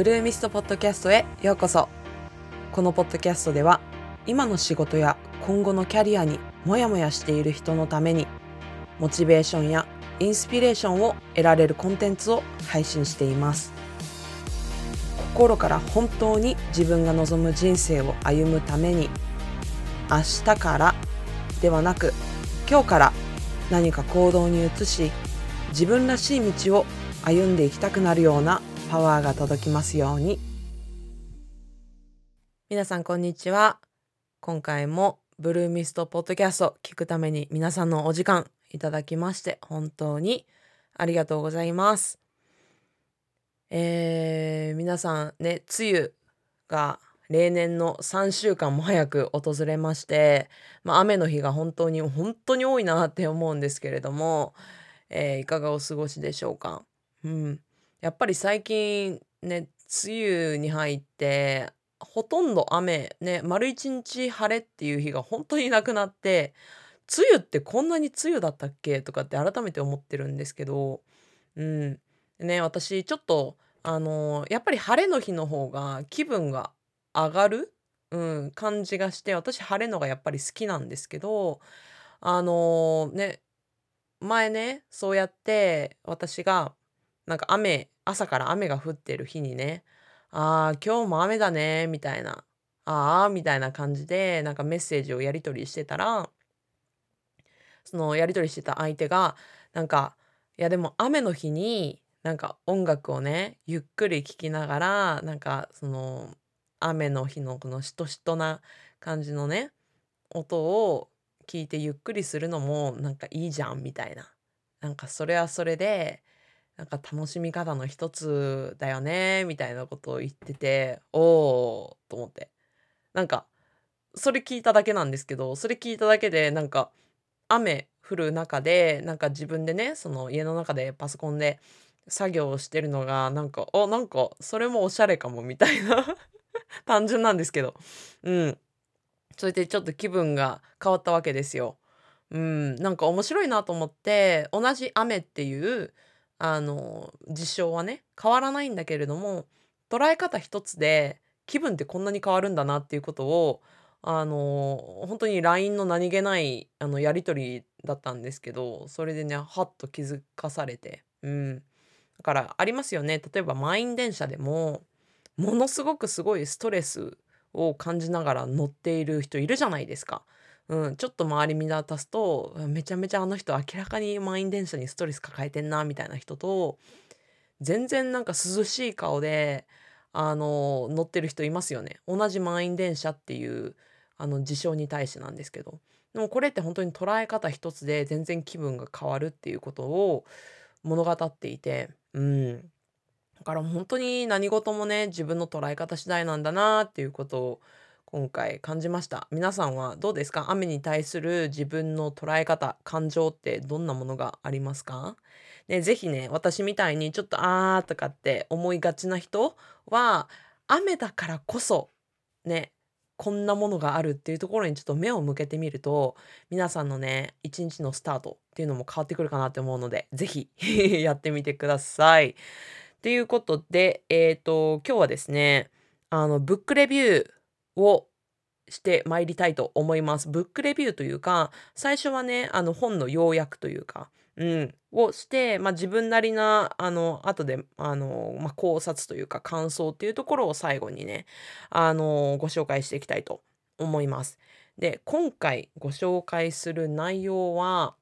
ブルーミストポッドキャストへようこそ。このポッドキャストでは今の仕事や今後のキャリアにモヤモヤしている人のためにモチベーションやインスピレーションを得られるコンテンツを配信しています。心から本当に自分が望む人生を歩むために明日からではなく今日から何か行動に移し自分らしい道を歩んでいきたくなるようなパワーが届きますように。皆さんこんにちは。今回もブルーミストポッドキャスト聞くために皆さんのお時間いただきまして本当にありがとうございます。えー、皆さんね梅雨が例年の3週間も早く訪れまして、まあ、雨の日が本当に本当に多いなって思うんですけれども、えー、いかがお過ごしでしょうか？うん、やっぱり最近ね梅雨に入ってほとんど雨ね丸一日晴れっていう日が本当になくなって梅雨ってこんなに梅雨だったっけ？とかって改めて思ってるんですけどうん。ね私ちょっとあのやっぱり晴れの日の方が気分が上がる、うん、感じがして私晴れのがやっぱり好きなんですけどあのね前ねそうやって私がなんか雨朝から雨が降ってる日にねああ今日も雨だねみたいなああみたいな感じでなんかメッセージをやり取りしてたらそのやり取りしてた相手がなんかいやでも雨の日になんか音楽をねゆっくり聴きながらなんかその雨の日のこのしとしとな感じのね音を聞いてゆっくりするのもなんかいいじゃんみたいな。なんかそれはそれでなんか楽しみ方の一つだよねみたいなことを言ってておおと思って。なんかそれ聞いただけなんですけどそれ聞いただけでなんか雨降る中でなんか自分でねその家の中でパソコンで作業をしてるのがなんかあなんかそれもおしゃれかもみたいな 単純なんですけど。うん。それでちょっと気分が変わったわけですよ。うん、なんか面白いなと思って同じ雨っていうあの事象はね変わらないんだけれども捉え方一つで気分ってこんなに変わるんだなっていうことをあの本当に LINE の何気ないあのやり取りだったんですけどそれでねはっと気づかされてうんだからありますよね例えば満員電車でもものすごくすごいストレスを感じながら乗っている人いるじゃないですか。うん、ちょっと周り見渡すとめちゃめちゃあの人明らかに満員電車にストレス抱えてんなみたいな人と全然なんか涼しい顔であの乗ってる人いますよね。同じ満員電車っていうあの事象に対してなんですけど。でもこれって本当に捉え方一つで全然気分が変わるっていうことを物語っていてうん。だから本当に何事もね自分の捉え方次第なんだなっていうことを今回感じました。皆さんはどうですか？雨に対する自分の捉え方感情ってどんなものがありますか？ね、ぜひね私みたいにちょっとあーとかって思いがちな人は雨だからこそねこんなものがあるっていうところにちょっと目を向けてみると皆さんのね一日のスタートっていうのも変わってくるかなって思うので是非 やってみてください。ということでえっ、ー、と今日はですねあのブックレビューをしてまいりたいと思います。ブックレビューというか、最初はね、あの本の要約というか、うん、をして、まあ、自分なりな、あの、後で、あの、まあ、考察というか感想っていうところを最後にね、あの、ご紹介していきたいと思います。で、今回ご紹介する内容は、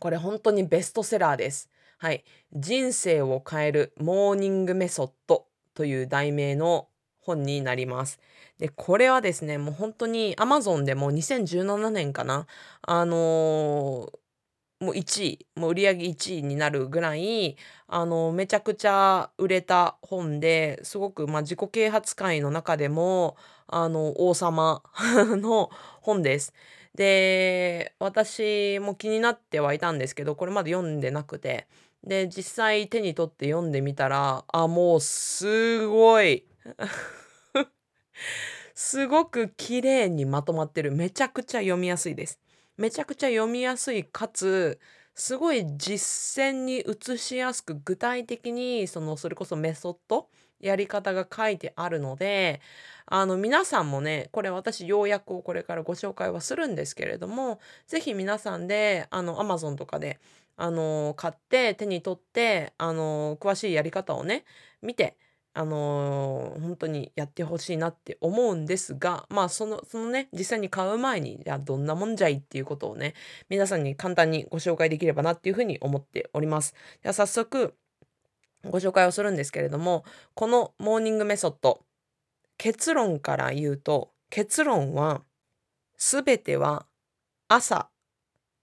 これ本当にベストセラーです。はい。人生を変えるモーニングメソッドという題名の本になります。で、これはですね、もう本当に Amazon でも2017年かな、あのー、もう1位、もう売り上げ1位になるぐらい、あの、めちゃくちゃ売れた本で、すごく、まあ、自己啓発会の中でも、あの、王様 の本です。で、私も気になってはいたんですけど、これまで読んでなくて、で、実際手に取って読んでみたら、あ、もうすごいすごく綺麗にまとまってる。めちゃくちゃ読みやすいです。めちゃくちゃ読みやすいかつすごい実践に移しやすく具体的にそのそれこそメソッドやり方が書いてあるのであの皆さんもねこれ私要約をこれからご紹介はするんですけれども是非皆さんであの Amazon とかであの買って手に取ってあの詳しいやり方をね見てあのー、本当にやってほしいなって思うんですが、まあその、そのね、実際に買う前に、じゃあどんなもんじゃいっていうことをね、皆さんに簡単にご紹介できればなっていうふうに思っております。では早速、ご紹介をするんですけれども、このモーニングメソッド、結論から言うと、結論は、すべては朝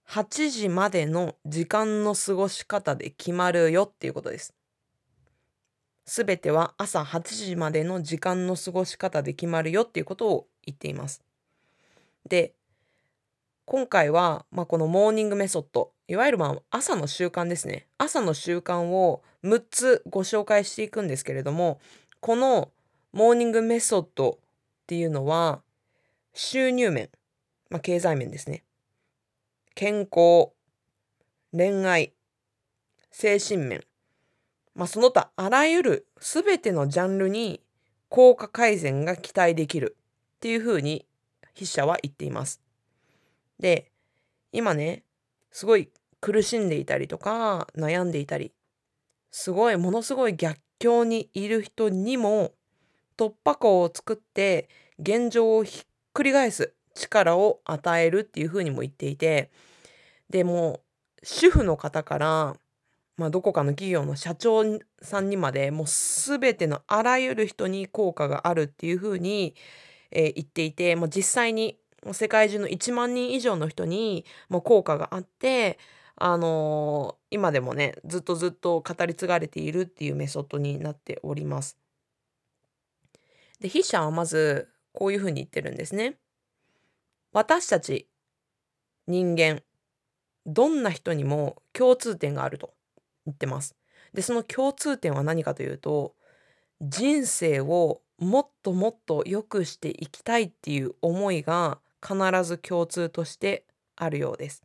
8時までの時間の過ごし方で決まるよっていうことです。すべては朝8時までの時間の過ごし方で決まるよっていうことを言っています。で、今回は、まあ、このモーニングメソッド、いわゆるまあ朝の習慣ですね。朝の習慣を6つご紹介していくんですけれども、このモーニングメソッドっていうのは、収入面、まあ、経済面ですね。健康、恋愛、精神面、まあ、その他あらゆる全てのジャンルに効果改善が期待できるっていうふうに筆者は言っています。で、今ね、すごい苦しんでいたりとか悩んでいたり、すごいものすごい逆境にいる人にも突破口を作って現状をひっくり返す力を与えるっていうふうにも言っていて、でも主婦の方からまあ、どこかの企業の社長さんにまでもう全てのあらゆる人に効果があるっていうふうに、えー、言っていて、まあ、実際に世界中の1万人以上の人にもう効果があって、あのー、今でもねずっとずっと語り継がれているっていうメソッドになっております。で筆者はまずこういうふうに言ってるんですね。私たち人間どんな人にも共通点があると。言ってます。でその共通点は何かというと人生をもっともっと良くしていきたいっていう思いが必ず共通としてあるようです。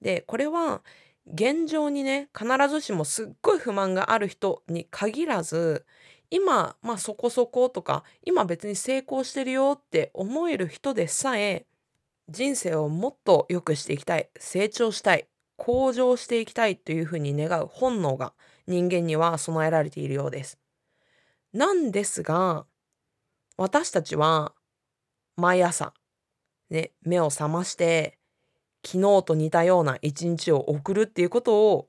でこれは現状にね必ずしもすっごい不満がある人に限らず今まあそこそことか今別に成功してるよって思える人でさえ人生をもっと良くしていきたい成長したい向上していきたいというふうに願う本能が人間には備えられているようです。なんですが私たちは毎朝、ね、目を覚まして昨日と似たような一日を送るっていうことを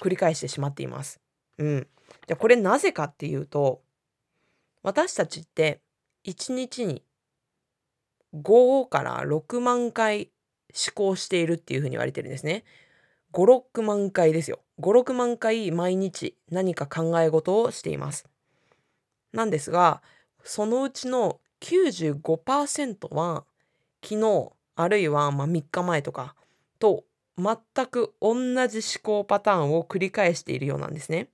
繰り返してしまっています。うん。じゃこれなぜかっていうと私たちって一日に5から6万回思考しているっていうふうに言われてるんですね。56万回ですよ56万回毎日何か考え事をしていますなんですがそのうちの95%は昨日あるいはま3日前とかと全く同じ思考パターンを繰り返しているようなんですね。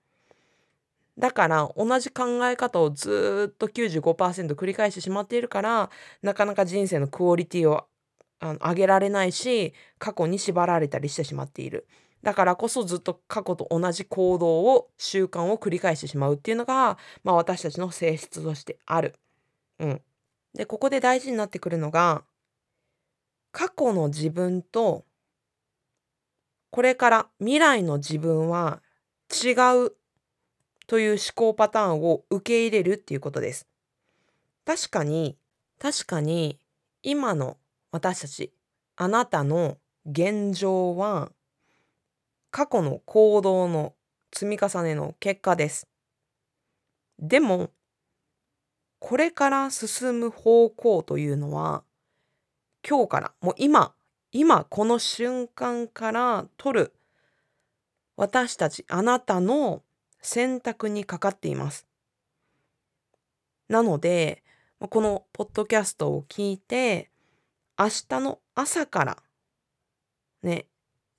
だから同じ考え方をずっと95%繰り返してしまっているからなかなか人生のクオリティをあの上げられないし過去に縛られたりしてしまっているだからこそずっと過去と同じ行動を習慣を繰り返してしまうっていうのが、まあ、私たちの性質としてある。うん、でここで大事になってくるのが過去の自分とこれから未来の自分は違うという思考パターンを受け入れるっていうことです。確かに確かに今の私たちあなたの現状は過去の行動の積み重ねの結果です。でもこれから進む方向というのは今日からもう今今この瞬間から取る私たちあなたの選択にかかっています。なのでこのポッドキャストを聞いて明日の朝からね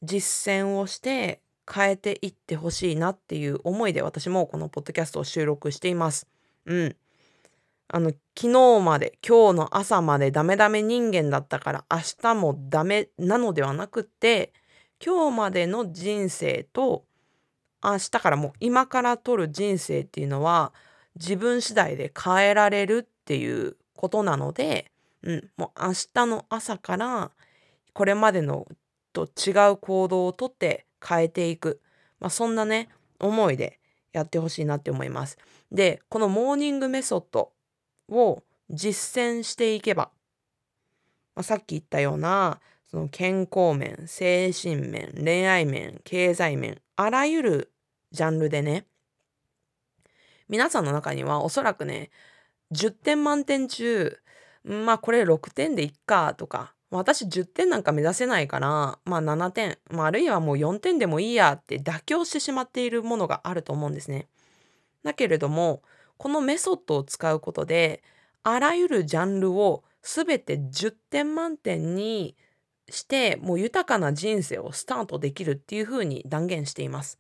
実践をして変えていってほしいなっていう思いで私もこのポッドキャストを収録しています。うん。あの昨日まで今日の朝までダメダメ人間だったから明日もダメなのではなくって今日までの人生と明日からもう今から取る人生っていうのは自分次第で変えられるっていうことなので、うん、もう明日の朝からこれまでのと違う行動をとって変えていく、まあ、そんなね思いでやってほしいなって思います。でこのモーニングメソッドを実践していけば、まあ、さっき言ったようなその健康面精神面恋愛面経済面あらゆるジャンルでね皆さんの中にはおそらくね10点満点中まあこれ6点でいっかとか私10点なんか目指せないから、まあ7点、まあ、あるいはもう4点でもいいやって妥協してしまっているものがあると思うんですね。だけれども、このメソッドを使うことで、あらゆるジャンルを全て10点満点にして、もう豊かな人生をスタートできるっていうふうに断言しています。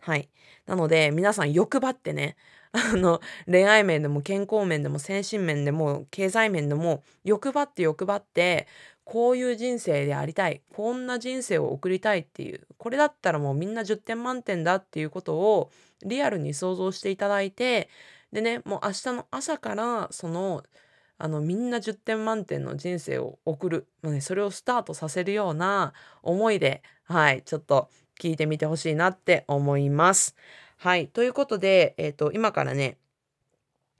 はい。なので、皆さん欲張ってね、あの、恋愛面でも健康面でも精神面でも経済面でも欲張って欲張ってこういう人生でありたいこんな人生を送りたいっていうこれだったらもうみんな10点満点だっていうことをリアルに想像していただいてでねもう明日の朝からそのあのみんな10点満点の人生を送る、ね、それをスタートさせるような思いではいちょっと聞いてみてほしいなって思います。はい。ということで、えっ、ー、と、今からね、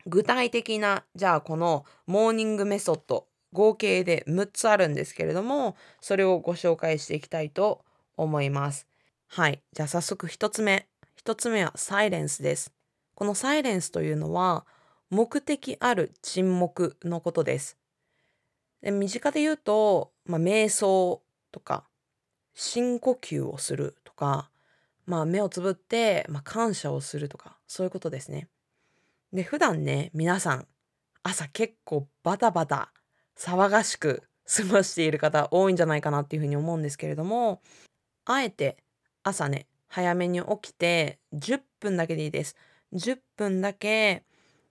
具体的な、じゃあこのモーニングメソッド、合計で6つあるんですけれども、それをご紹介していきたいと思います。はい。じゃあ早速1つ目。1つ目はサイレンスです。このサイレンスというのは、目的ある沈黙のことです。で身近で言うと、まあ、瞑想とか、深呼吸をするとか、まあ、目をつぶって、まあ、感謝をするとか、そういうことですね。で、普段ね、皆さん、朝結構バタバタ、騒がしく過ごしている方多いんじゃないかなっていうふうに思うんですけれども、あえて朝ね、早めに起きて10分だけでいいです。10分だけ、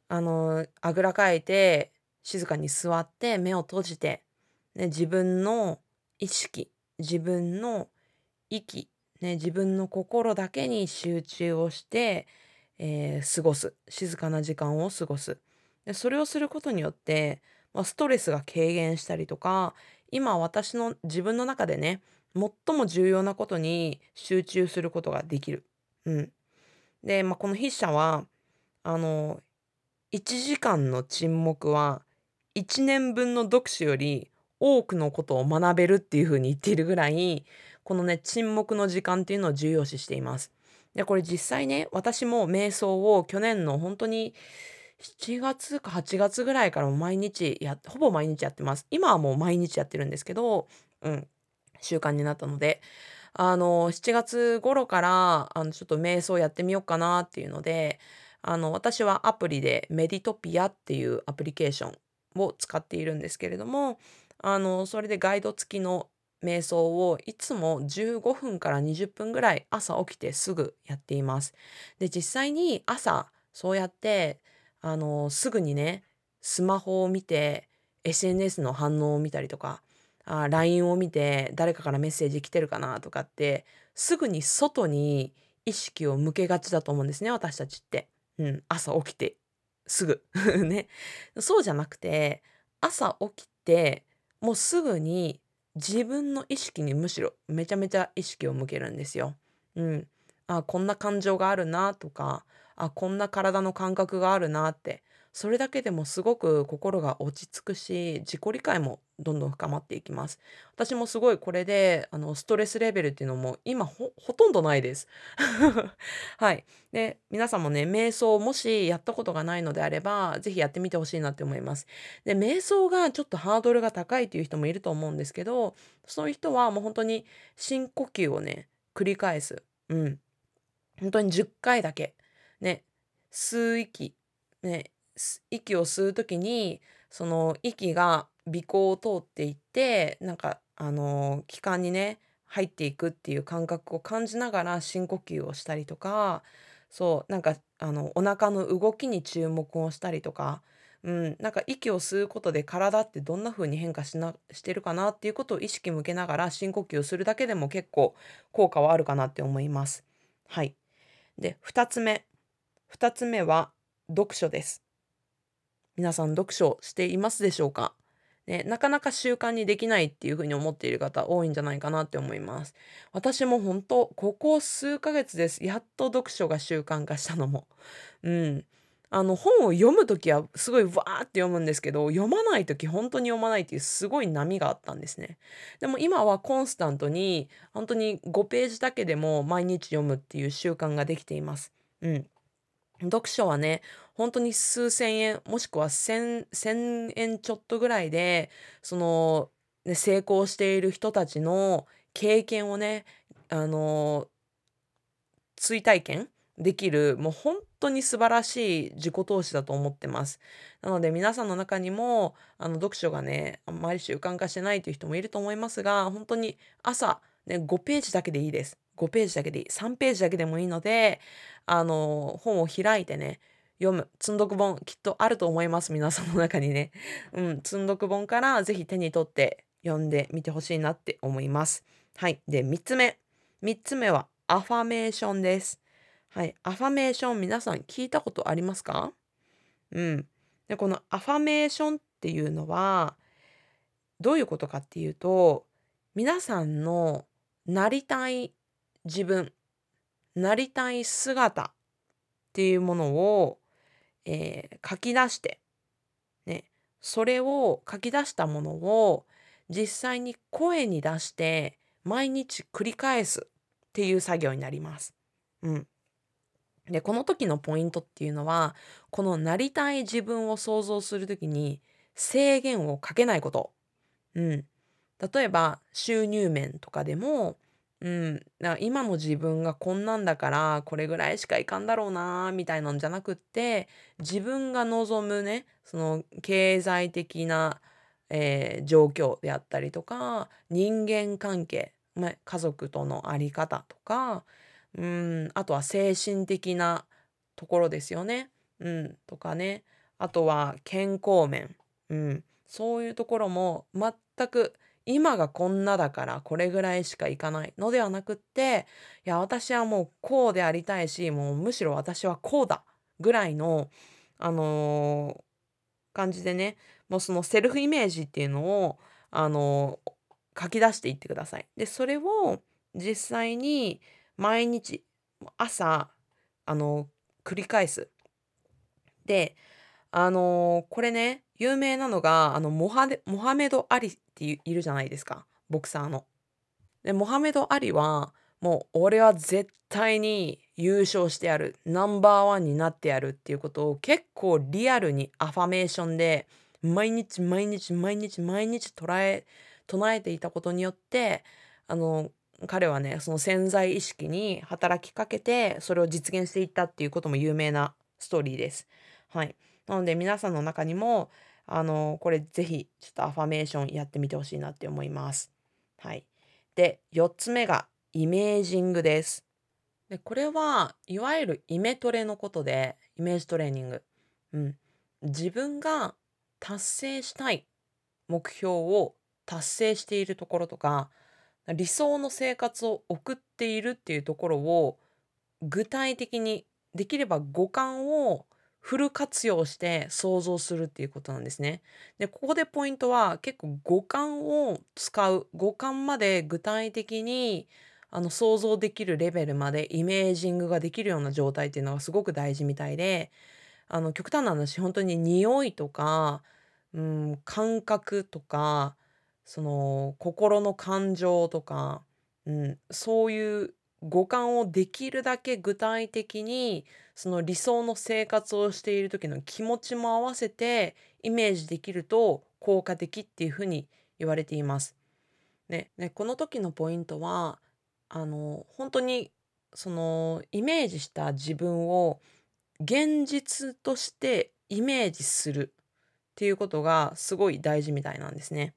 あの、あぐらかいて、静かに座って目を閉じて、ね、自分の意識、自分の息、ね、自分の心だけに集中をして、えー、過ごす。静かな時間を過ごす。でそれをすることによって、まあ、ストレスが軽減したりとか今私の自分の中でね最も重要なことに集中することができる。うん、で、まあ、この筆者はあの1時間の沈黙は1年分の読書より多くのことを学べるっていうふうに言っているぐらいこのね、沈黙の時間っていうのを重要視しています。で、これ実際ね、私も瞑想を去年の本当に7月か8月ぐらいからも毎日や、ほぼ毎日やってます。今はもう毎日やってるんですけど、うん、習慣になったので、あの、7月頃から、あの、ちょっと瞑想やってみようかなっていうので、あの、私はアプリでメディトピアっていうアプリケーションを使っているんですけれども、あの、それでガイド付きの瞑想をいつも15分から20分ぐらい朝起きてすぐやっています。で実際に朝そうやってあのすぐにねスマホを見て SNS の反応を見たりとかあ LINE を見て誰かからメッセージ来てるかなとかってすぐに外に意識を向けがちだと思うんですね私たちって。うん、朝起きてすぐ ねそうじゃなくて朝起きてもうすぐに自分の意識にむしろめちゃめちゃ意識を向けるんですよ。うん。あこんな感情があるなとかあこんな体の感覚があるなってそれだけでもすごく心が落ち着くし自己理解もどんどん深まっていきます。私もすごいこれであのストレスレベルっていうのも今ほとんどないです。はい。で皆さんもね瞑想もしやったことがないのであれば是非やってみてほしいなって思います。で瞑想がちょっとハードルが高いっていう人もいると思うんですけどそういう人はもう本当に深呼吸をね繰り返す。うん。本当に10回だけ。ね。吸う息。ね。息を吸う時にその息が鼻孔を通っていってなんかあの気管にね入っていくっていう感覚を感じながら深呼吸をしたりとかそうなんかあのお腹の動きに注目をしたりとかうん、なんか息を吸うことで体ってどんな風に変化しなしてるかなっていうことを意識向けながら深呼吸をするだけでも結構効果はあるかなって思います。はい。で、2つ目。2つ目は読書です。皆さん読書していますでしょうか？ね、なかなか習慣にできないっていうふうに思っている方多いんじゃないかなって思います。私も本当ここ数ヶ月です。やっと読書が習慣化したのも。うん。あの本を読む時はすごいわーって読むんですけど読まない時本当に読まないっていうすごい波があったんですね。でも今はコンスタントに本当に5ページだけでも毎日読むっていう習慣ができています。うん。読書はね、本当に数千円、もしくは千、千円ちょっとぐらいで、その、ね、成功している人たちの経験をね、あの、追体験できる、もう本当に素晴らしい自己投資だと思ってます。なので皆さんの中にも、あの、読書がね、あんまり習慣化してないという人もいると思いますが、本当に朝、ね、5ページだけでいいです。5ページだけでいい。3ページだけでもいいので、あの、本を開いてね、読む。積読本きっとあると思います。皆さんの中にね。うん。積読本からぜひ手に取って読んでみてほしいなって思います。はい。で、3つ目。3つ目はアファメーションです。はい。アファメーション皆さん聞いたことありますか？うん。で、このアファメーションっていうのはどういうことかっていうと皆さんのなりたい自分なりたい姿っていうものを、えー、書き出して、ね、それを書き出したものを実際に声に出して毎日繰り返すっていう作業になります。うん。で、この時のポイントっていうのは、このなりたい自分を想像する時に制限をかけないこと。うん。例えば収入面とかでも、うん、な今の自分がこんなんだからこれぐらいしかいかんだろうなみたいなんじゃなくって自分が望むねその経済的な、えー、状況であったりとか人間関係、ま、家族との在り方とか、うん、あとは精神的なところですよね。うん、とかね。あとは健康面、うん、そういうところも全く今がこんなだからこれぐらいしかいかないのではなくっていや私はもうこうでありたいしもうむしろ私はこうだぐらいのあのー、感じでねもうそのセルフイメージっていうのをあのー、書き出していってください。でそれを実際に毎日朝あのー、繰り返す。であのこれね有名なのがあのモハモハメド・アリっているじゃないですかボクサーの。でモハメド・アリはもう俺は絶対に優勝してやるナンバーワンになってやるっていうことを結構リアルにアファメーションで毎日毎日毎日毎日捉え唱えていたことによってあの彼はねその潜在意識に働きかけてそれを実現していったっていうことも有名なストーリーです。はい、なので皆さんの中にもあの、これぜひちょっとアファメーションやってみてほしいなって思います。はい。で、4つ目がイメージングです。で、これはいわゆるイメトレのことで、イメージトレーニング。うん。自分が達成したい目標を達成しているところとか、理想の生活を送っているっていうところを具体的にできれば五感をフル活用して想像するっていうことなんですね。で、ここでポイントは結構五感を使う。五感まで具体的にあの想像できるレベルまでイメージングができるような状態っていうのがすごく大事みたいで、あの極端な話、本当に匂いとか、うん、感覚とか、その心の感情とか、うん、そういう五感をできるだけ具体的にその理想の生活をしている時の気持ちも合わせてイメージできると効果的っていうふうに言われています。ね、ねこの時のポイントはあの本当にそのイメージした自分を現実としてイメージするっていうことがすごい大事みたいなんですね。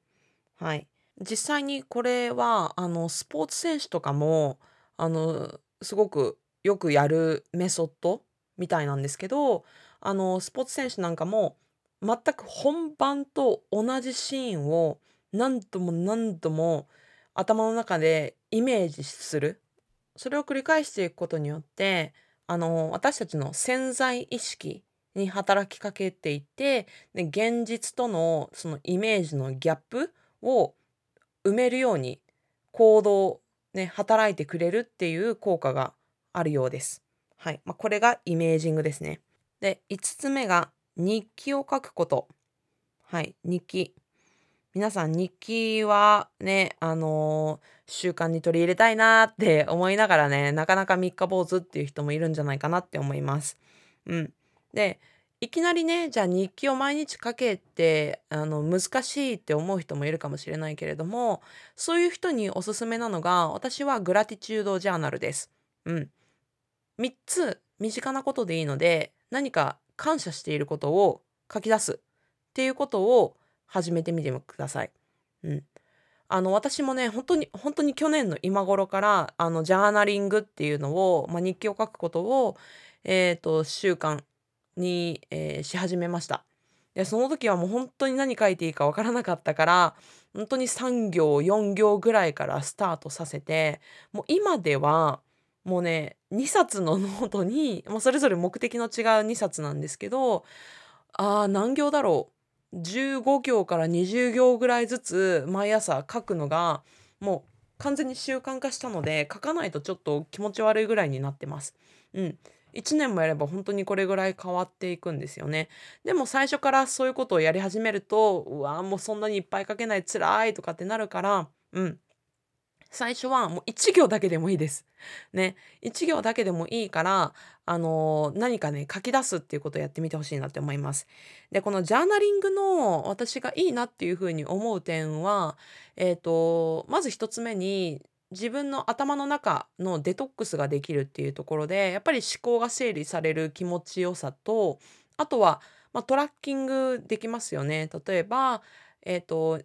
はい。実際にこれはあのスポーツ選手とかもあのすごくよくやるメソッドみたいなんですけどあのスポーツ選手なんかも全く本番と同じシーンを何度も何度も頭の中でイメージする。それを繰り返していくことによってあの私たちの潜在意識に働きかけていてで現実とのそのイメージのギャップを埋めるように行動ね働いてくれるっていう効果があるようです。はいまあ、これがイメージングですね。で5つ目が日記を書くこと。はい、日記。皆さん日記はね、あのー、習慣に取り入れたいなって思いながらね、なかなか三日坊主っていう人もいるんじゃないかなって思います。うん。で、いきなりね、じゃあ日記を毎日書けってあの難しいって思う人もいるかもしれないけれども、そういう人におすすめなのが、私はグラティチュードジャーナルです。うん。3つ身近なことでいいので、何か感謝していることを書き出すっていうことを始めてみてください。うん。あの私もね本当に本当に去年の今頃からあのジャーナリングっていうのを、まあ、日記を書くことを、えーと、習慣に、えー、し始めました。でその時はもう本当に何書いていいかわからなかったから本当に3行4行ぐらいからスタートさせてもう今ではもうね2冊のノートに、まあ、それぞれ目的の違う2冊なんですけどあ何行だろう15行から20行ぐらいずつ毎朝書くのがもう完全に習慣化したので書かないとちょっと気持ち悪いぐらいになってます。うん。1年もやれば本当にこれぐらい変わっていくんですよね。でも最初からそういうことをやり始めるとうわもうそんなにいっぱい書けない辛いとかってなるからうん最初はもう1行だけでもいいです。ね。1行だけでもいいから、あのー、何かね、書き出すっていうことをやってみてほしいなって思います。で、このジャーナリングの私がいいなっていうふうに思う点は、えっ、ー、と、まず1つ目に、自分の頭の中のデトックスができるっていうところで、やっぱり思考が整理される気持ちよさと、あとは、まあ、トラッキングできますよね。例えば、えっ、ー、と、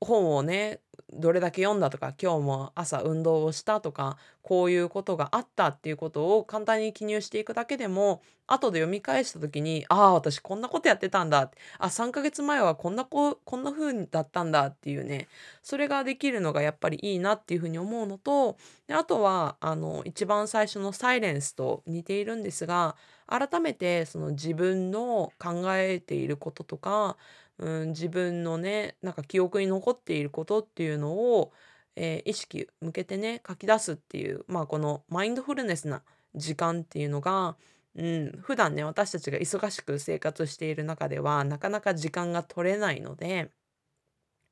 本をねどれだけ読んだとか今日も朝運動をしたとかこういうことがあったっていうことを簡単に記入していくだけでも後で読み返した時にああ私こんなことやってたんだあ3ヶ月前はこんなここんな風だったんだっていうねそれができるのがやっぱりいいなっていうふうに思うのとであとはあの一番最初のサイレンスと似ているんですが改めてその自分の考えていることとかうん、自分のねなんか記憶に残っていることっていうのを、えー、意識向けてね書き出すっていうまあこのマインドフルネスな時間っていうのが、うん、普段ね私たちが忙しく生活している中ではなかなか時間が取れないので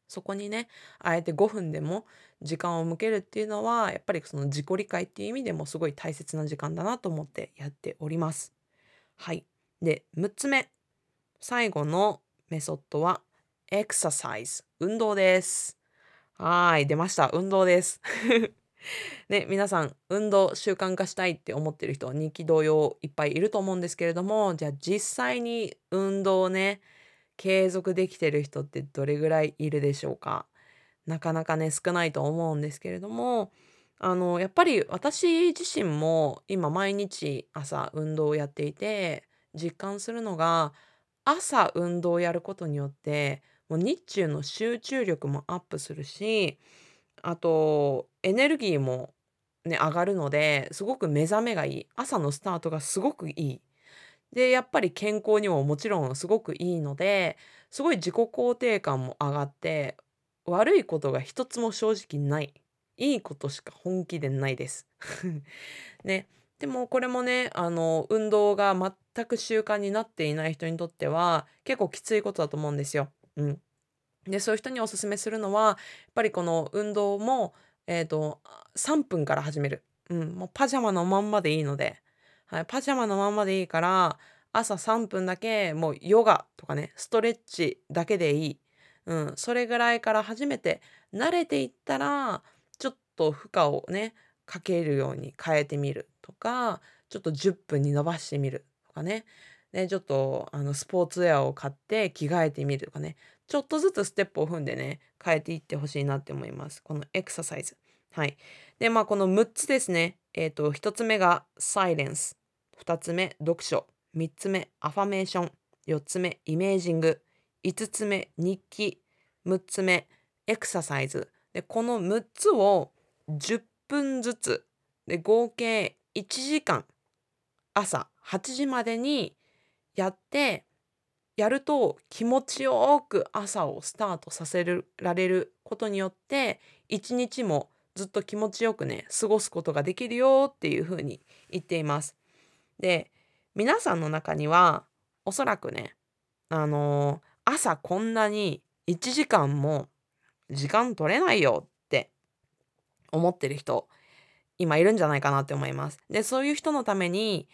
そこにねあえて5分でも時間を向けるっていうのはやっぱりその自己理解っていう意味でもすごい大切な時間だなと思ってやっております。はい。で6つ目最後のメソッドはエクササイズ、運動です。はい、出ました。運動です。ね、皆さん、運動習慣化したいって思ってる人、人気同様いっぱいいると思うんですけれども、じゃあ実際に運動をね、継続できてる人ってどれぐらいいるでしょうか？なかなかね、少ないと思うんですけれども、あの、やっぱり私自身も今毎日朝運動をやっていて、実感するのが、朝運動をやることによってもう日中の集中力もアップするしあとエネルギーもね上がるのですごく目覚めがいい。朝のスタートがすごくいい。でやっぱり健康にももちろんすごくいいのですごい自己肯定感も上がって悪いことが一つも正直ない。いいことしか本気でないです。ね。でもこれもねあの運動が全く習慣になっていない人にとっては結構きついことだと思うんですよ。うん、でそういう人におすすめするのはやっぱりこの運動も、えーと、3分から始める、うん、もうパジャマのまんまでいいので、はい、パジャマのまんまでいいから朝3分だけもうヨガとかねストレッチだけでいい、うん、それぐらいから初めて慣れていったらちょっと負荷をねかけるように変えてみる。とかちょっと10分に伸ばしてみるとかね。でちょっとあのスポーツウェアを買って着替えてみるとかね。ちょっとずつステップを踏んでね変えていってほしいなって思います。このエクササイズ。はい。でまあこの6つですね。えっ、ー、と1つ目がサイレンス。2つ目読書。3つ目アファメーション。4つ目イメージング。5つ目日記。6つ目エクササイズ。でこの6つを10分ずつ。で合計1時間朝8時までにやってやると気持ちよく朝をスタートさせられることによって一日もずっと気持ちよくね過ごすことができるよっていうふうに言っています。で皆さんの中にはおそらくねあのー、朝こんなに1時間も時間取れないよって思ってる人今いるんじゃないかなって思います。でそういう人のために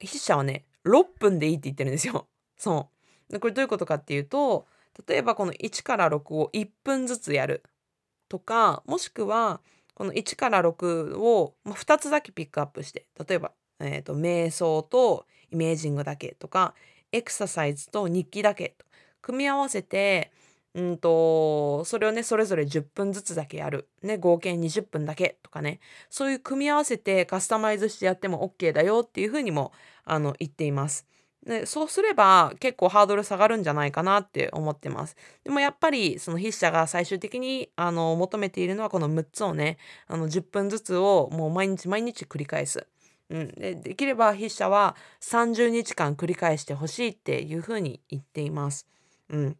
筆者はね6分でいいって言ってるんですよ。そうでこれどういうことかっていうと例えばこの1から6を1分ずつやるとかもしくはこの1から6を2つだけピックアップして例えば、えーと、瞑想とイメージングだけとかエクササイズと日記だけと組み合わせてうんとそれをねそれぞれ10分ずつだけやる、ね、合計20分だけとかねそういう組み合わせてカスタマイズしてやっても OK だよっていうふうにもあの言っています。でそうすれば結構ハードル下がるんじゃないかなって思ってます。でもやっぱりその筆者が最終的にあの求めているのはこの6つをねあの10分ずつをもう毎日毎日繰り返す。うん、でできれば筆者は30日間繰り返してほしいっていうふうに言っています。うん、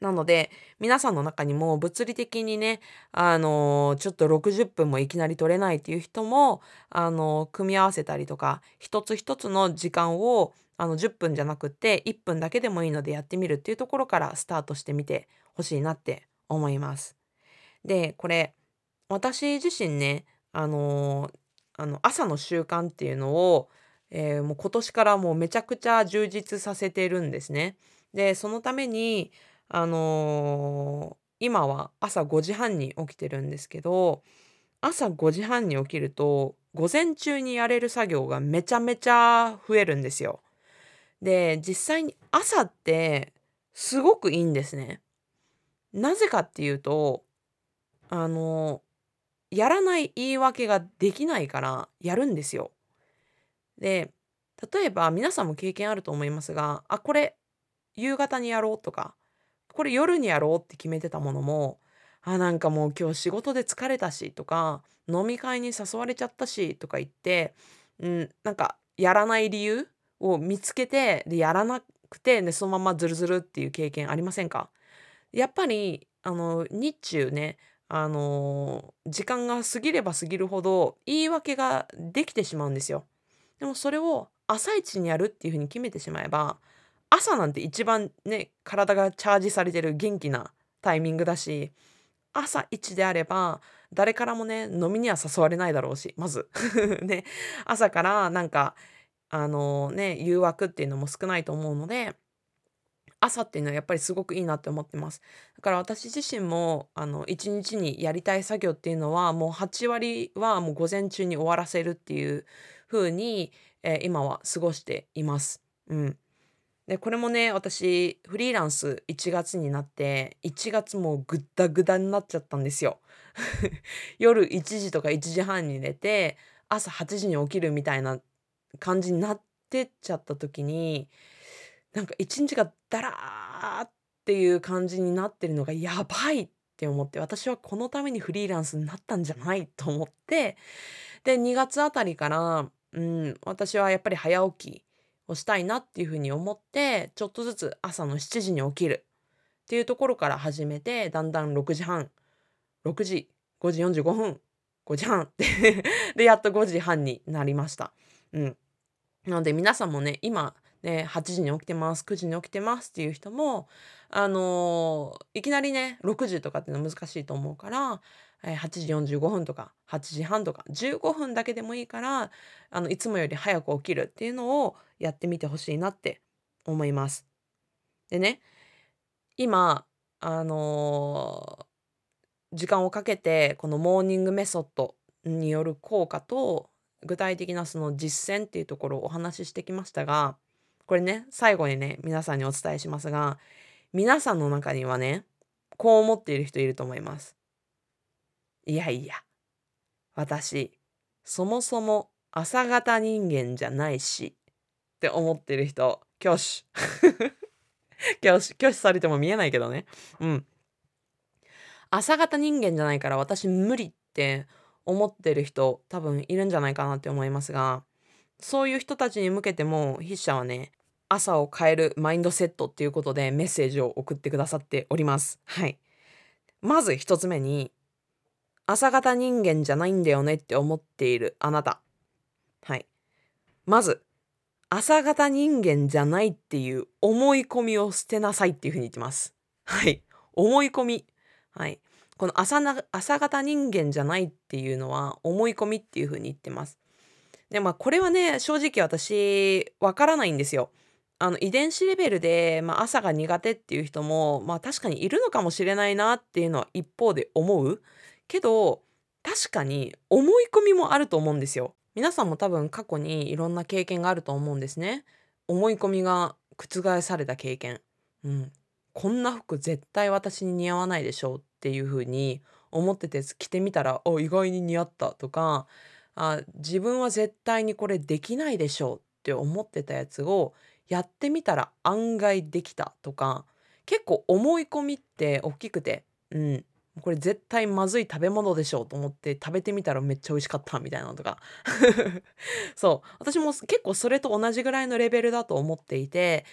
なので皆さんの中にも物理的にねあのちょっと60分もいきなり取れないっていう人もあの組み合わせたりとか一つ一つの時間をあの10分じゃなくて1分だけでもいいのでやってみるっていうところからスタートしてみてほしいなって思います。でこれ私自身ねあのあの朝の習慣っていうのを、えー、もう今年からもうめちゃくちゃ充実させてるんですね。でそのためにあのー、今は朝5時半に起きてるんですけど朝5時半に起きると午前中にやれる作業がめちゃめちゃ増えるんですよ。で、実際に朝ってすごくいいんですね。なぜかっていうと、あの、やらない言い訳ができないからやるんですよ。で、例えば皆さんも経験あると思いますが、あ、これ夕方にやろうとか、これ夜にやろうって決めてたものも、あ、なんかもう今日仕事で疲れたしとか、飲み会に誘われちゃったしとか言って、うん、なんかやらない理由を見つけてでやらなくてでそのままズルズルっていう経験ありませんか？やっぱりあの日中ねあの時間が過ぎれば過ぎるほど言い訳ができてしまうんですよ。でもそれを朝一にやるっていうふうに決めてしまえば朝なんて一番ね体がチャージされてる元気なタイミングだし朝一であれば誰からもね飲みには誘われないだろうしまず ね朝からなんかあのね、誘惑っていうのも少ないと思うので、朝っていうのはやっぱりすごくいいなって思ってます。だから私自身もあの1日にやりたい作業っていうのはもう8割はもう午前中に終わらせるっていう風に、えー、今は過ごしています。うん。でこれもね私フリーランス1月になって1月もうぐったぐだになっちゃったんですよ。夜1時とか1時半に寝て朝8時に起きるみたいな感じになってっちゃった時になんか一日がダラーっていう感じになってるのがやばいって思って私はこのためにフリーランスになったんじゃないと思ってで2月あたりから、うん、私はやっぱり早起きをしたいなっていうふうに思ってちょっとずつ朝の7時に起きるっていうところから始めてだんだん6時半6時5時45分5時半って でやっと5時半になりました。うん。なので皆さんもね、今、ね、8時に起きてます、9時に起きてますっていう人も、あのー、いきなりね、6時とかっていうのは難しいと思うから、えー、8時45分とか、8時半とか、15分だけでもいいから、あの、いつもより早く起きるっていうのをやってみてほしいなって思います。でね、今、あのー、時間をかけて、このモーニングメソッドによる効果と、具体的なその実践っていうところをお話ししてきましたがこれね最後にね皆さんにお伝えしますが皆さんの中にはねこう思っている人いると思います。いやいや私そもそも朝型人間じゃないしって思ってる人挙手挙手挙手されても見えないけどね。うん。朝型人間じゃないから私無理って思ってる人多分いるんじゃないかなって思いますがそういう人たちに向けても筆者はね朝を変えるマインドセットっていうことでメッセージを送ってくださっております。はい。まず一つ目に朝型人間じゃないんだよねって思っているあなたはいまず朝型人間じゃないっていう思い込みを捨てなさいっていうふうに言ってますはい思い込みはい。この朝な朝型人間じゃないっていうのは思い込みっていうふうに言ってます。でまあこれはね正直私わからないんですよ。あの遺伝子レベルで、まあ、朝が苦手っていう人もまあ確かにいるのかもしれないなっていうのは一方で思うけど確かに思い込みもあると思うんですよ。皆さんも多分過去にいろんな経験があると思うんですね。思い込みが覆された経験。うん、こんな服絶対私に似合わないでしょうっていう風に思ってて着てみたらあ「意外に似合った」とかあ自分は絶対にこれできないでしょうって思ってたやつをやってみたら案外できたとか結構思い込みって大きくてうんこれ絶対まずい食べ物でしょうと思って食べてみたらめっちゃ美味しかったみたいなのとか。そう。私も結構それと同じぐらいのレベルだと思っていて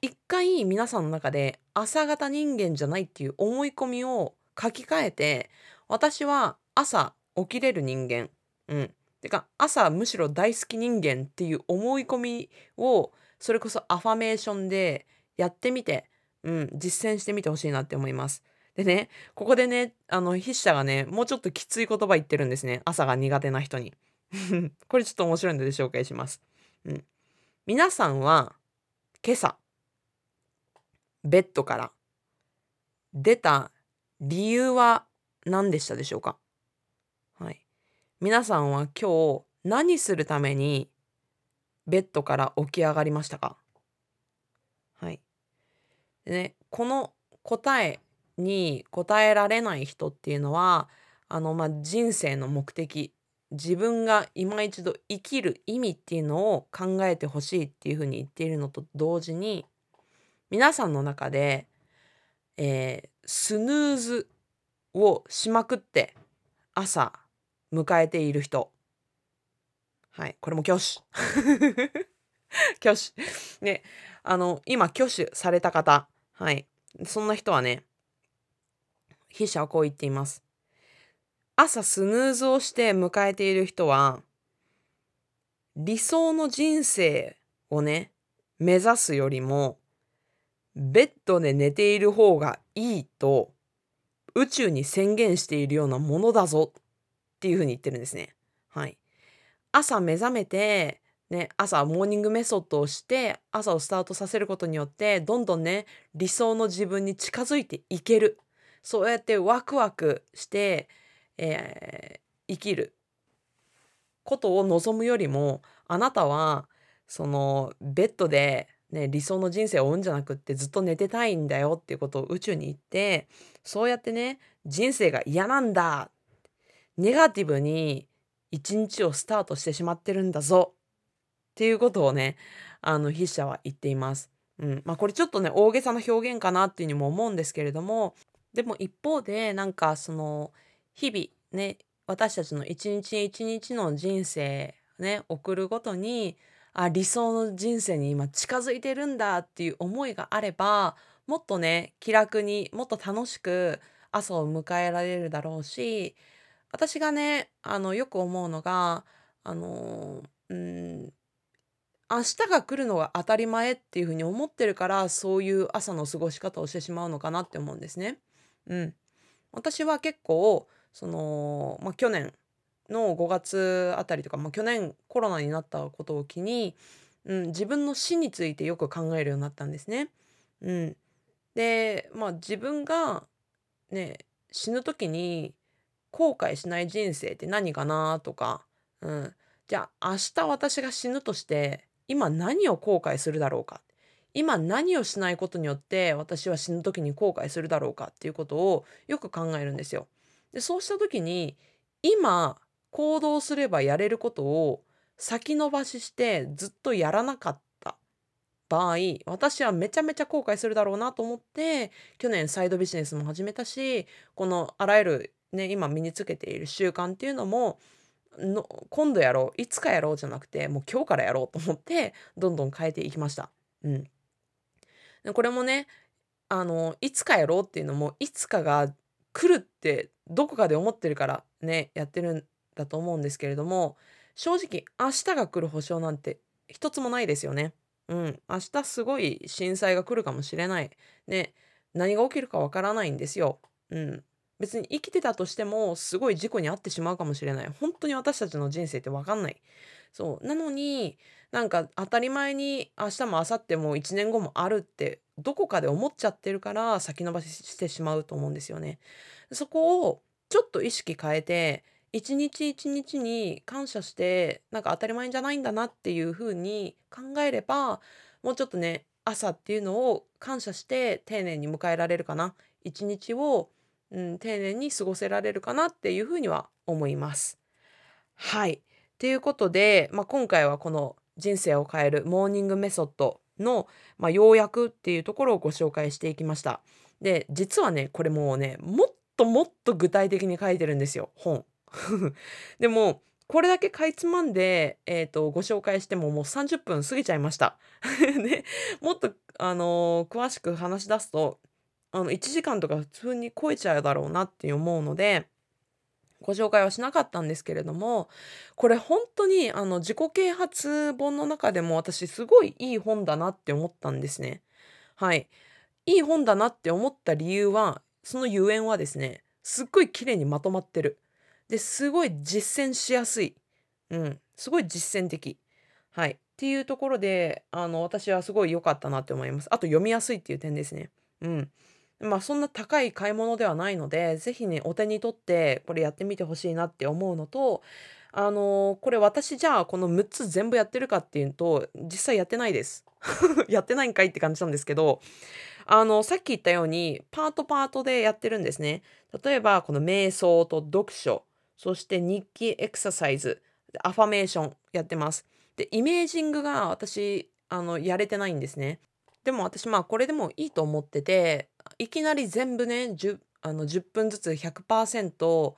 一回皆さんの中で朝型人間じゃないっていう思い込みを書き換えて私は朝起きれる人間。うん。てか朝むしろ大好き人間っていう思い込みをそれこそアファメーションでやってみて、うん、実践してみてほしいなって思います。でねここでねあの筆者がねもうちょっときつい言葉言ってるんですね朝が苦手な人に。これちょっと面白いので紹介します。うん、皆さんは今朝ベッドから出た理由は何でしたでしょうか？はい。皆さんは今日何するためにベッドから起き上がりましたか？はい。でね、この答えに答えられない人っていうのはあの、まあ、人生の目的自分が今一度生きる意味っていうのを考えてほしいっていうふうに言っているのと同時に皆さんの中で、えー、スヌーズをしまくって朝迎えている人。はいこれも挙手。挙手。ねあの今挙手された方。はい。そんな人はね筆者はこう言っています朝スヌーズをして迎えている人は理想の人生をね目指すよりもベッドで寝ている方がいいと宇宙に宣言しているようなものだぞっていうふうに言ってるんですね。はい。朝目覚めて、ね、朝モーニングメソッドをして朝をスタートさせることによってどんどんね理想の自分に近づいていけるそうやってワクワクして、えー、生きることを望むよりもあなたはそのベッドでね、理想の人生を追うんじゃなくってずっと寝てたいんだよっていうことを宇宙に言ってそうやってね人生が嫌なんだネガティブに一日をスタートしてしまってるんだぞっていうことをねあの筆者は言っています。うんまあ、これちょっとね大げさな表現かなっていうにも思うんですけれどもでも一方でなんかその日々ね私たちの一日一日の人生ね送るごとにあ理想の人生に今近づいてるんだっていう思いがあればもっとね気楽にもっと楽しく朝を迎えられるだろうし私がねあのよく思うのがあのうん明日が来るのが当たり前っていうふうに思ってるからそういう朝の過ごし方をしてしまうのかなって思うんですね。うん、私は結構その、まあ、去年の5月あたりとか、まあ、去年コロナになったことを機に、うん、自分の死についてよく考えるようになったんですね。うん、でまあ自分がね死ぬ時に後悔しない人生って何かなとか、うん、じゃあ明日私が死ぬとして今何を後悔するだろうか今何をしないことによって私は死ぬ時に後悔するだろうかっていうことをよく考えるんですよ。でそうした時に今行動すればやれることを先延ばししてずっとやらなかった場合私はめちゃめちゃ後悔するだろうなと思って去年サイドビジネスも始めたしこのあらゆるね今身につけている習慣っていうのもの今度やろういつかやろうじゃなくてもう今日からやろうと思ってどんどん変えていきました。うん、これもねあのいつかやろうっていうのもいつかが来るってどこかで思ってるからねやってるんだと思うんですけれども正直明日が来る保証なんて一つもないですよね。うん、明日すごい震災が来るかもしれない。ね、何が起きるかわからないんですよ。うん。別に生きてたとしてもすごい事故に遭ってしまうかもしれない。本当に私たちの人生ってわかんない。そう。なのになんか当たり前に明日も明後日も1年後もあるってどこかで思っちゃってるから先延ばししてしまうと思うんですよね。そこをちょっと意識変えて一日一日に感謝してなんか当たり前じゃないんだなっていう風に考えればもうちょっとね朝っていうのを感謝して丁寧に迎えられるかな一日を、うん、丁寧に過ごせられるかなっていう風には思います。はい。ということで、まあ、今回はこの人生を変えるモーニングメソッドの、まあ、要約っていうところをご紹介していきました。で実はねこれもうねもっともっと具体的に書いてるんですよ本。でもこれだけかいつまんで、えーと、ご紹介してももう30分過ぎちゃいました。でもっと、あのー、詳しく話し出すとあの1時間とか普通に超えちゃうだろうなって思うのでご紹介はしなかったんですけれどもこれ本当にあの自己啓発本の中でも私すごいいい本だなって思ったんですね。はい。いい本だなって思った理由はそのゆえんはですねすっごい綺麗にまとまってる。ですごい実践しやすい。うん。すごい実践的。はい。っていうところで、あの、私はすごい良かったなって思います。あと読みやすいっていう点ですね。うん。まあそんな高い買い物ではないので、是非ね、お手に取ってこれやってみてほしいなって思うのと、あのこれ私じゃあこの6つ全部やってるかっていうと、実際やってないです。やってないんかいって感じなんですけど、あの、さっき言ったように、パートパートでやってるんですね。例えば、この瞑想と読書、そして日記エクササイズ、アファメーションやってます。で、イメージングが私、あの、やれてないんですね。でも私、まあ、これでもいいと思ってて、いきなり全部ね、10, あの10分ずつ100%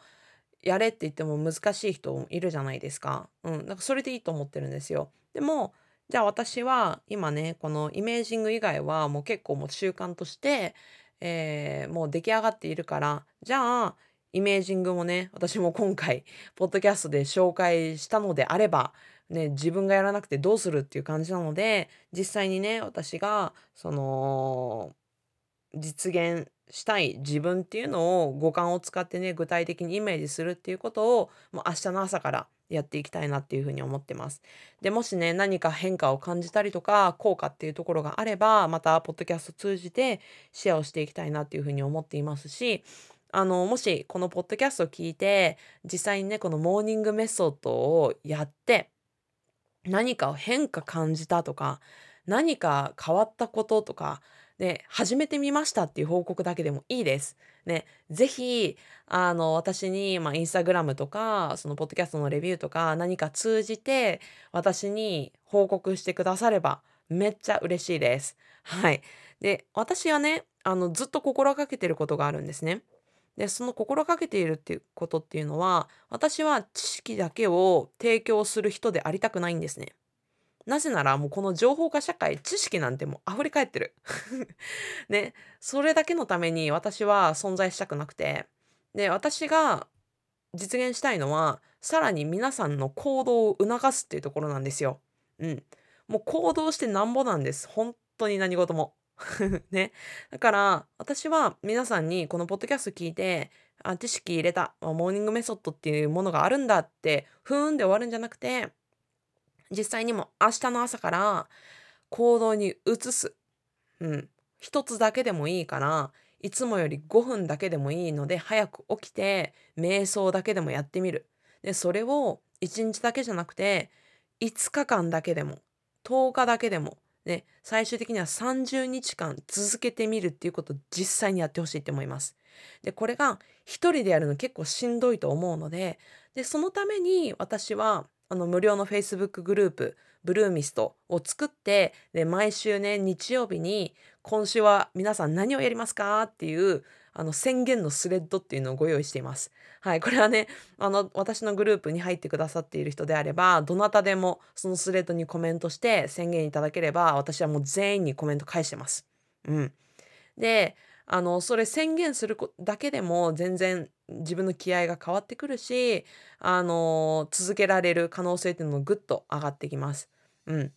やれって言っても難しい人もいるじゃないですか。うん。だかそれでいいと思ってるんですよ。でも、じゃあ私は今ね、このイメージング以外はもう結構もう習慣として、えー、もう出来上がっているから、じゃあイメージングもね、私も今回、ポッドキャストで紹介したのであれば、ね、自分がやらなくてどうするっていう感じなので、実際にね、私が、その、実現したい自分っていうのを五感を使ってね、具体的にイメージするっていうことを、もう明日の朝からやっていきたいなっていうふうに思ってます。で、もしね、何か変化を感じたりとか、効果っていうところがあれば、また、ポッドキャスト通じてシェアをしていきたいなっていうふうに思っていますし、あの、もしこのポッドキャストを聞いて、実際にね、このモーニングメソッドをやって、何かを変化感じたとか、何か変わったこととか、で、始めてみましたっていう報告だけでもいいです。ね、ぜひ、あの、私に、まあ、インスタグラムとか、その、ポッドキャストのレビューとか、何か通じて、私に報告してくだされば、めっちゃ嬉しいです。はい。で、私はね、あの、ずっと心がけてることがあるんですね。でその心がけているっていうことっていうのは私は知識だけを提供する人でありたくないんですね。なぜならもうこの情報化社会知識なんてもう溢れ返ってる。ねそれだけのために私は存在したくなくてで私が実現したいのはさらに皆さんの行動を促すっていうところなんですよ。うん。もう行動してなんぼなんです。本当に何事も。ね。だから、私は皆さんにこのポッドキャスト聞いて、あ、知識入れた、モーニングメソッドっていうものがあるんだって、ふーんで終わるんじゃなくて、実際にも明日の朝から行動に移す。うん。一つだけでもいいから、いつもより5分だけでもいいので、早く起きて、瞑想だけでもやってみる。で、それを1日だけじゃなくて、5日間だけでも、10日だけでも、で、最終的には30日間続けてみるっていうことを実際にやってほしいって思います。で、これが一人でやるの結構しんどいと思うので、で、そのために私はあの無料の Facebook グループ、ブルーミストを作ってで毎週ね日曜日に今週は皆さん何をやりますか？っていうあの宣言のスレッドっていうのをご用意しています。はい、これはねあの私のグループに入ってくださっている人であればどなたでもそのスレッドにコメントして宣言いただければ私はもう全員にコメント返してます。うん、であのそれ宣言するだけでも全然自分の気合が変わってくるしあの続けられる可能性っていうのもぐっと上がってきます。うん、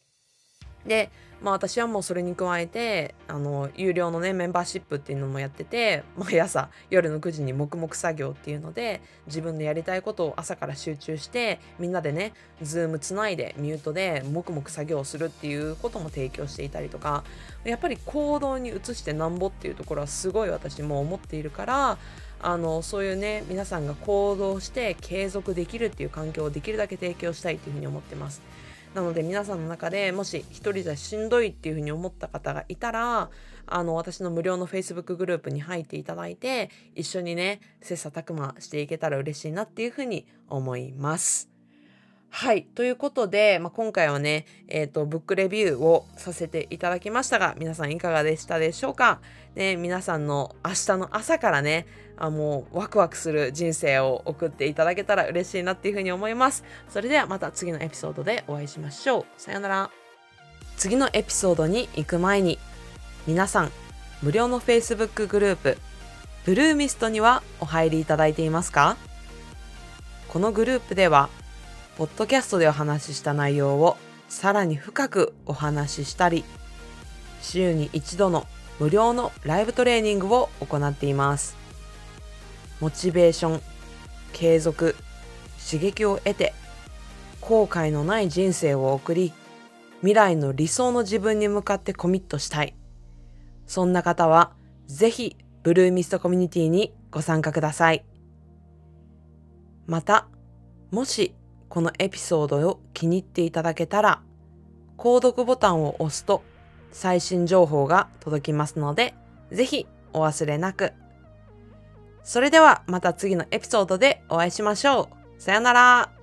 で、まあ私はもうそれに加えて、あの、有料のね、メンバーシップっていうのもやってて、毎朝夜の9時に黙々作業っていうので、自分のやりたいことを朝から集中して、みんなでね、ズームつないで、ミュートで黙々作業をするっていうことも提供していたりとか、やっぱり行動に移してなんぼっていうところはすごい私も思っているから、あのそういうね皆さんが行動して継続できるっていう環境をできるだけ提供したいというふうに思ってます。なので皆さんの中でもし一人じゃしんどいっていうふうに思った方がいたらあの私の無料の Facebook グループに入っていただいて一緒にね切磋琢磨していけたら嬉しいなっていうふうに思います。はい。ということで、まあ、今回はね、えっ、ー、と、ブックレビューをさせていただきましたが、皆さんいかがでしたでしょうか？ね、皆さんの明日の朝からね、あもうワクワクする人生を送っていただけたら嬉しいなっていうふうに思います。それではまた次のエピソードでお会いしましょう。さよなら。次のエピソードに行く前に、皆さん、無料の Facebook グループ、ブルーミストにはお入りいただいていますか？このグループでは、ポッドキャストでお話しした内容をさらに深くお話ししたり、週に一度の無料のライブトレーニングを行っています。モチベーション、継続、刺激を得て、後悔のない人生を送り、未来の理想の自分に向かってコミットしたい。そんな方は、ぜひ、ブルーミストコミュニティにご参加ください。また、もしこのエピソードを気に入っていただけたら、購読ボタンを押すと最新情報が届きますので、ぜひお忘れなく。それではまた次のエピソードでお会いしましょう。さよなら。